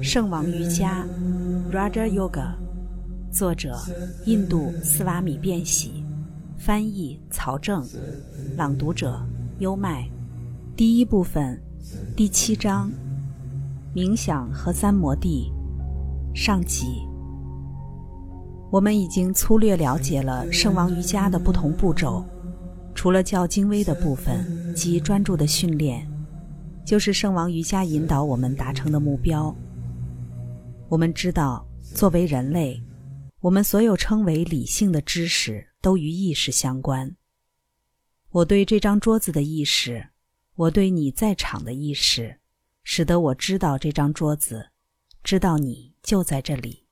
圣王瑜伽 （Raja Yoga），作者印度斯瓦米·变喜，翻译曹正，朗读者优麦。第一部分，第七章：冥想和三摩地上集。我们已经粗略了解了圣王瑜伽的不同步骤，除了较精微的部分及专注的训练，就是圣王瑜伽引导我们达成的目标。我们知道，作为人类，我们所有称为理性的知识都与意识相关。我对这张桌子的意识，我对你在场的意识，使得我知道这张桌子，知道你就在这里。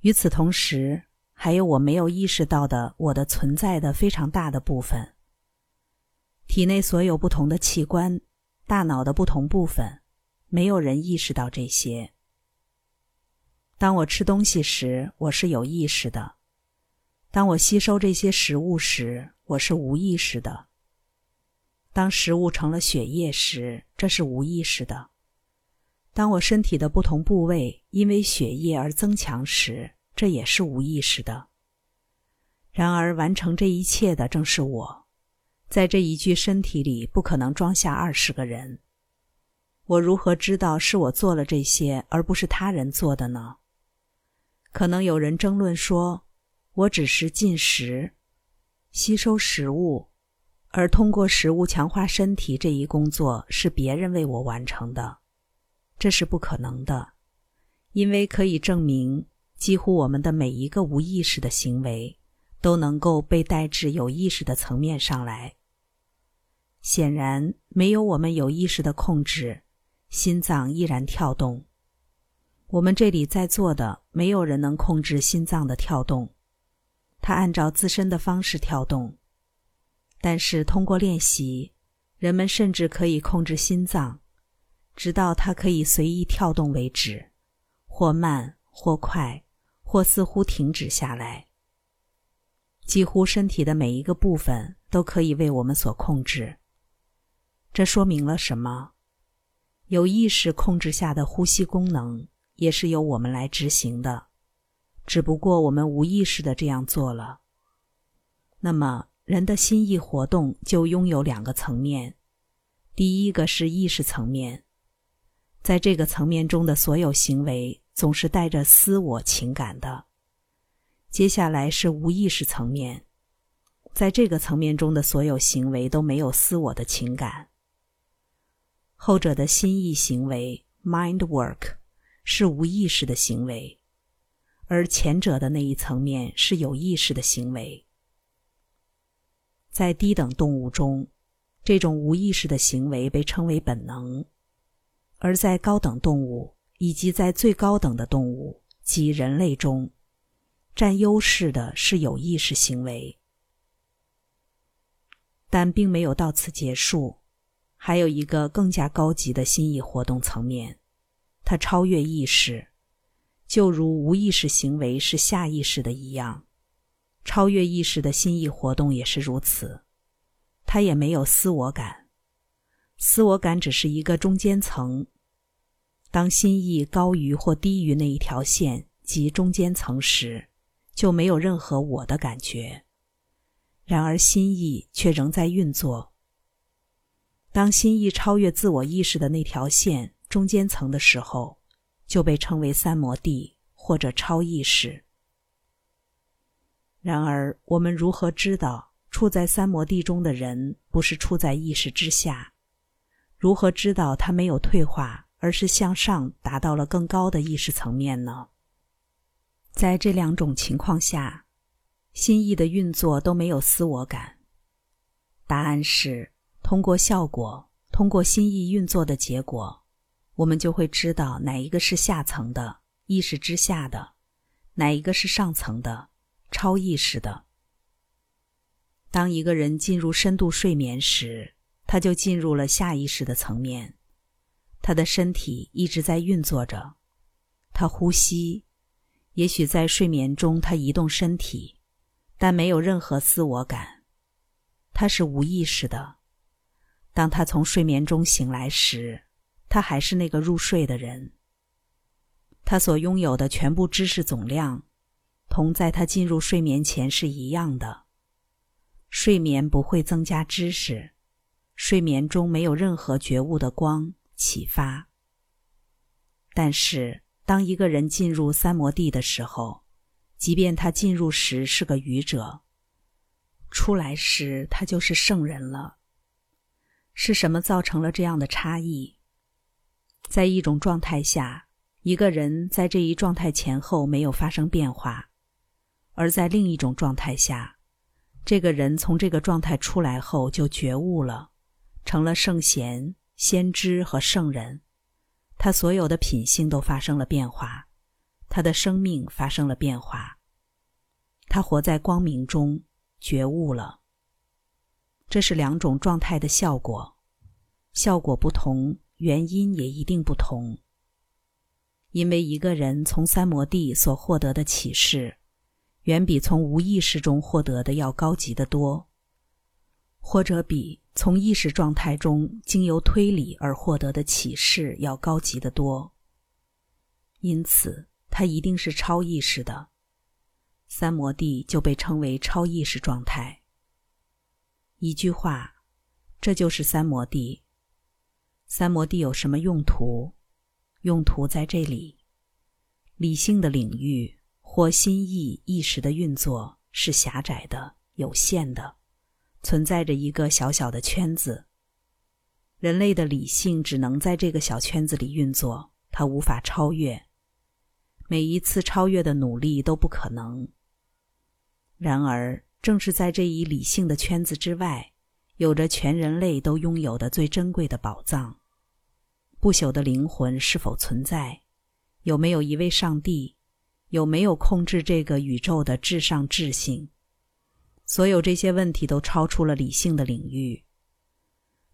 与此同时，还有我没有意识到的我的存在的非常大的部分。体内所有不同的器官，大脑的不同部分，没有人意识到这些。当我吃东西时，我是有意识的；当我吸收这些食物时，我是无意识的；当食物成了血液时，这是无意识的；当我身体的不同部位因为血液而增强时，这也是无意识的。然而，完成这一切的正是我。在这一具身体里，不可能装下二十个人。我如何知道是我做了这些，而不是他人做的呢？可能有人争论说，我只是进食、吸收食物，而通过食物强化身体这一工作是别人为我完成的。这是不可能的，因为可以证明，几乎我们的每一个无意识的行为都能够被带至有意识的层面上来。显然，没有我们有意识的控制，心脏依然跳动。我们这里在座的没有人能控制心脏的跳动，它按照自身的方式跳动。但是通过练习，人们甚至可以控制心脏，直到它可以随意跳动为止，或慢或快，或似乎停止下来。几乎身体的每一个部分都可以为我们所控制。这说明了什么？有意识控制下的呼吸功能。也是由我们来执行的，只不过我们无意识的这样做了。那么，人的心意活动就拥有两个层面：第一个是意识层面，在这个层面中的所有行为总是带着私我情感的；接下来是无意识层面，在这个层面中的所有行为都没有私我的情感。后者的心意行为 （mind work）。是无意识的行为，而前者的那一层面是有意识的行为。在低等动物中，这种无意识的行为被称为本能；而在高等动物以及在最高等的动物及人类中，占优势的是有意识行为。但并没有到此结束，还有一个更加高级的心意活动层面。它超越意识，就如无意识行为是下意识的一样，超越意识的心意活动也是如此。它也没有私我感，私我感只是一个中间层。当心意高于或低于那一条线及中间层时，就没有任何我的感觉。然而心意却仍在运作。当心意超越自我意识的那条线。中间层的时候，就被称为三摩地或者超意识。然而，我们如何知道处在三摩地中的人不是处在意识之下？如何知道他没有退化，而是向上达到了更高的意识层面呢？在这两种情况下，心意的运作都没有私我感。答案是：通过效果，通过心意运作的结果。我们就会知道哪一个是下层的意识之下的，哪一个是上层的超意识的。当一个人进入深度睡眠时，他就进入了下意识的层面，他的身体一直在运作着，他呼吸，也许在睡眠中他移动身体，但没有任何自我感，他是无意识的。当他从睡眠中醒来时。他还是那个入睡的人，他所拥有的全部知识总量，同在他进入睡眠前是一样的。睡眠不会增加知识，睡眠中没有任何觉悟的光启发。但是，当一个人进入三摩地的时候，即便他进入时是个愚者，出来时他就是圣人了。是什么造成了这样的差异？在一种状态下，一个人在这一状态前后没有发生变化；而在另一种状态下，这个人从这个状态出来后就觉悟了，成了圣贤、先知和圣人。他所有的品性都发生了变化，他的生命发生了变化。他活在光明中，觉悟了。这是两种状态的效果，效果不同，原因也一定不同。因为一个人从三摩地所获得的启示，远比从无意识中获得的要高级得多，或者比。从意识状态中经由推理而获得的启示要高级得多，因此它一定是超意识的。三摩地就被称为超意识状态。一句话，这就是三摩地。三摩地有什么用途？用途在这里：理性的领域或心意意识的运作是狭窄的、有限的。存在着一个小小的圈子，人类的理性只能在这个小圈子里运作，它无法超越。每一次超越的努力都不可能。然而，正是在这一理性的圈子之外，有着全人类都拥有的最珍贵的宝藏——不朽的灵魂是否存在？有没有一位上帝？有没有控制这个宇宙的至上智性？所有这些问题都超出了理性的领域。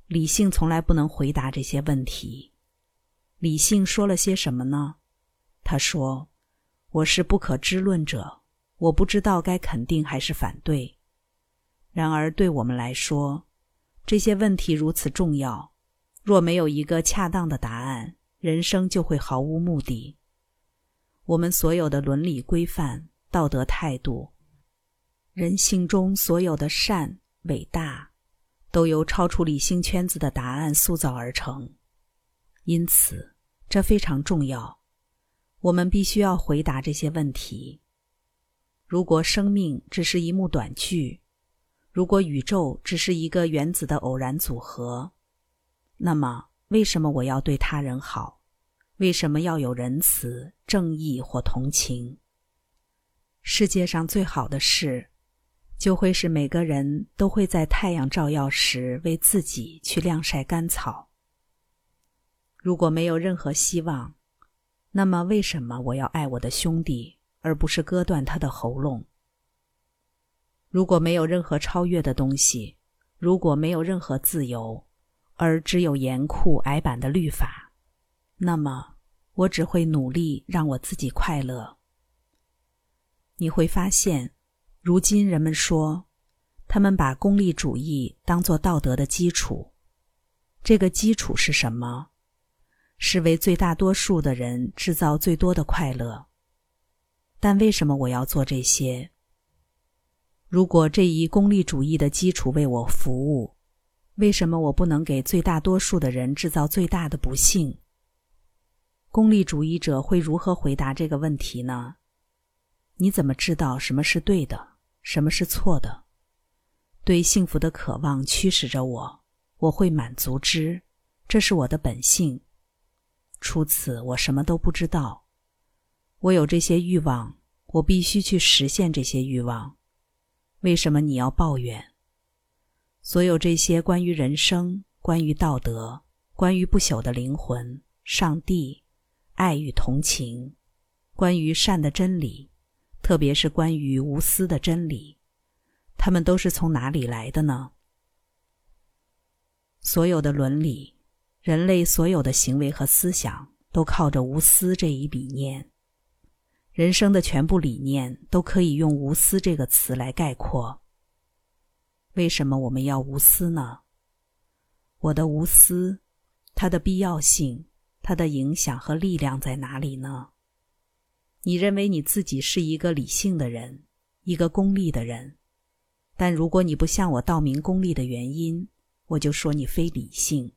理性从来不能回答这些问题。理性说了些什么呢？他说：“我是不可知论者，我不知道该肯定还是反对。”然而，对我们来说，这些问题如此重要，若没有一个恰当的答案，人生就会毫无目的。我们所有的伦理规范、道德态度。人性中所有的善、伟大，都由超出理性圈子的答案塑造而成。因此，这非常重要。我们必须要回答这些问题。如果生命只是一幕短剧，如果宇宙只是一个原子的偶然组合，那么为什么我要对他人好？为什么要有仁慈、正义或同情？世界上最好的事。就会是每个人都会在太阳照耀时为自己去晾晒干草。如果没有任何希望，那么为什么我要爱我的兄弟，而不是割断他的喉咙？如果没有任何超越的东西，如果没有任何自由，而只有严酷矮板的律法，那么我只会努力让我自己快乐。你会发现。如今人们说，他们把功利主义当作道德的基础。这个基础是什么？是为最大多数的人制造最多的快乐。但为什么我要做这些？如果这一功利主义的基础为我服务，为什么我不能给最大多数的人制造最大的不幸？功利主义者会如何回答这个问题呢？你怎么知道什么是对的？什么是错的？对幸福的渴望驱使着我，我会满足之，这是我的本性。除此，我什么都不知道。我有这些欲望，我必须去实现这些欲望。为什么你要抱怨？所有这些关于人生、关于道德、关于不朽的灵魂、上帝、爱与同情、关于善的真理。特别是关于无私的真理，他们都是从哪里来的呢？所有的伦理，人类所有的行为和思想，都靠着无私这一理念。人生的全部理念都可以用“无私”这个词来概括。为什么我们要无私呢？我的无私，它的必要性，它的影响和力量在哪里呢？你认为你自己是一个理性的人，一个功利的人，但如果你不向我道明功利的原因，我就说你非理性。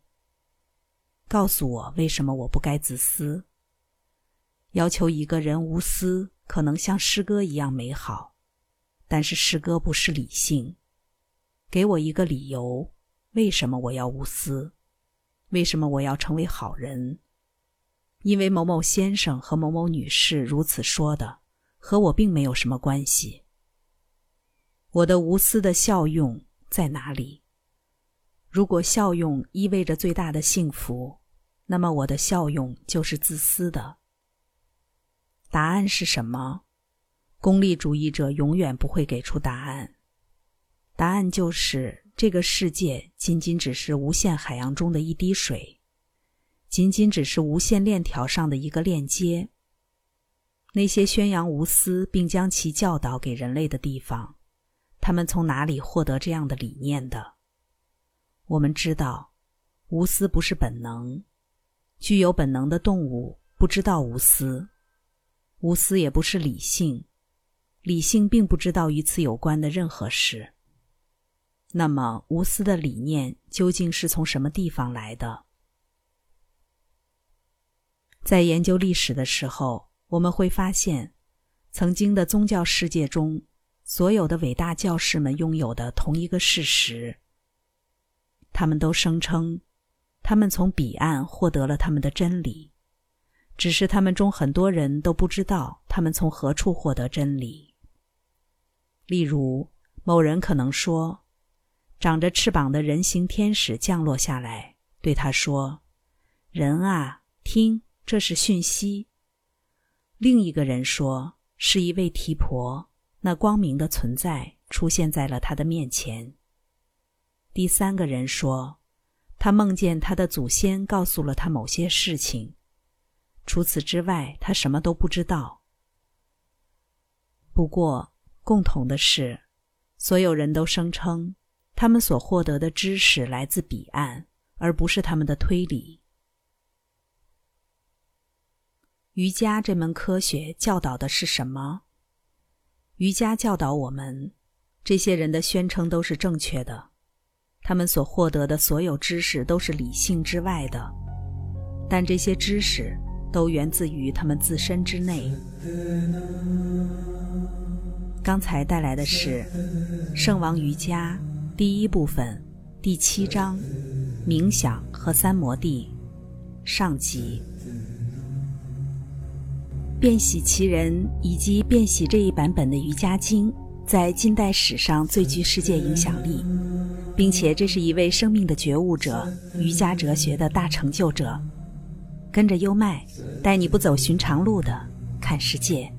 告诉我为什么我不该自私？要求一个人无私，可能像诗歌一样美好，但是诗歌不是理性。给我一个理由，为什么我要无私？为什么我要成为好人？因为某某先生和某某女士如此说的，和我并没有什么关系。我的无私的效用在哪里？如果效用意味着最大的幸福，那么我的效用就是自私的。答案是什么？功利主义者永远不会给出答案。答案就是这个世界仅仅只是无限海洋中的一滴水。仅仅只是无限链条上的一个链接。那些宣扬无私并将其教导给人类的地方，他们从哪里获得这样的理念的？我们知道，无私不是本能，具有本能的动物不知道无私，无私也不是理性，理性并不知道与此有关的任何事。那么，无私的理念究竟是从什么地方来的？在研究历史的时候，我们会发现，曾经的宗教世界中，所有的伟大教士们拥有的同一个事实：他们都声称，他们从彼岸获得了他们的真理，只是他们中很多人都不知道他们从何处获得真理。例如，某人可能说，长着翅膀的人形天使降落下来，对他说：“人啊，听。”这是讯息。另一个人说，是一位提婆，那光明的存在出现在了他的面前。第三个人说，他梦见他的祖先告诉了他某些事情，除此之外，他什么都不知道。不过，共同的是，所有人都声称，他们所获得的知识来自彼岸，而不是他们的推理。瑜伽这门科学教导的是什么？瑜伽教导我们，这些人的宣称都是正确的，他们所获得的所有知识都是理性之外的，但这些知识都源自于他们自身之内。刚才带来的是《圣王瑜伽》第一部分第七章：冥想和三摩地上集。变喜其人以及变喜这一版本的《瑜伽经》在近代史上最具世界影响力，并且这是一位生命的觉悟者、瑜伽哲学的大成就者。跟着优麦，带你不走寻常路的看世界。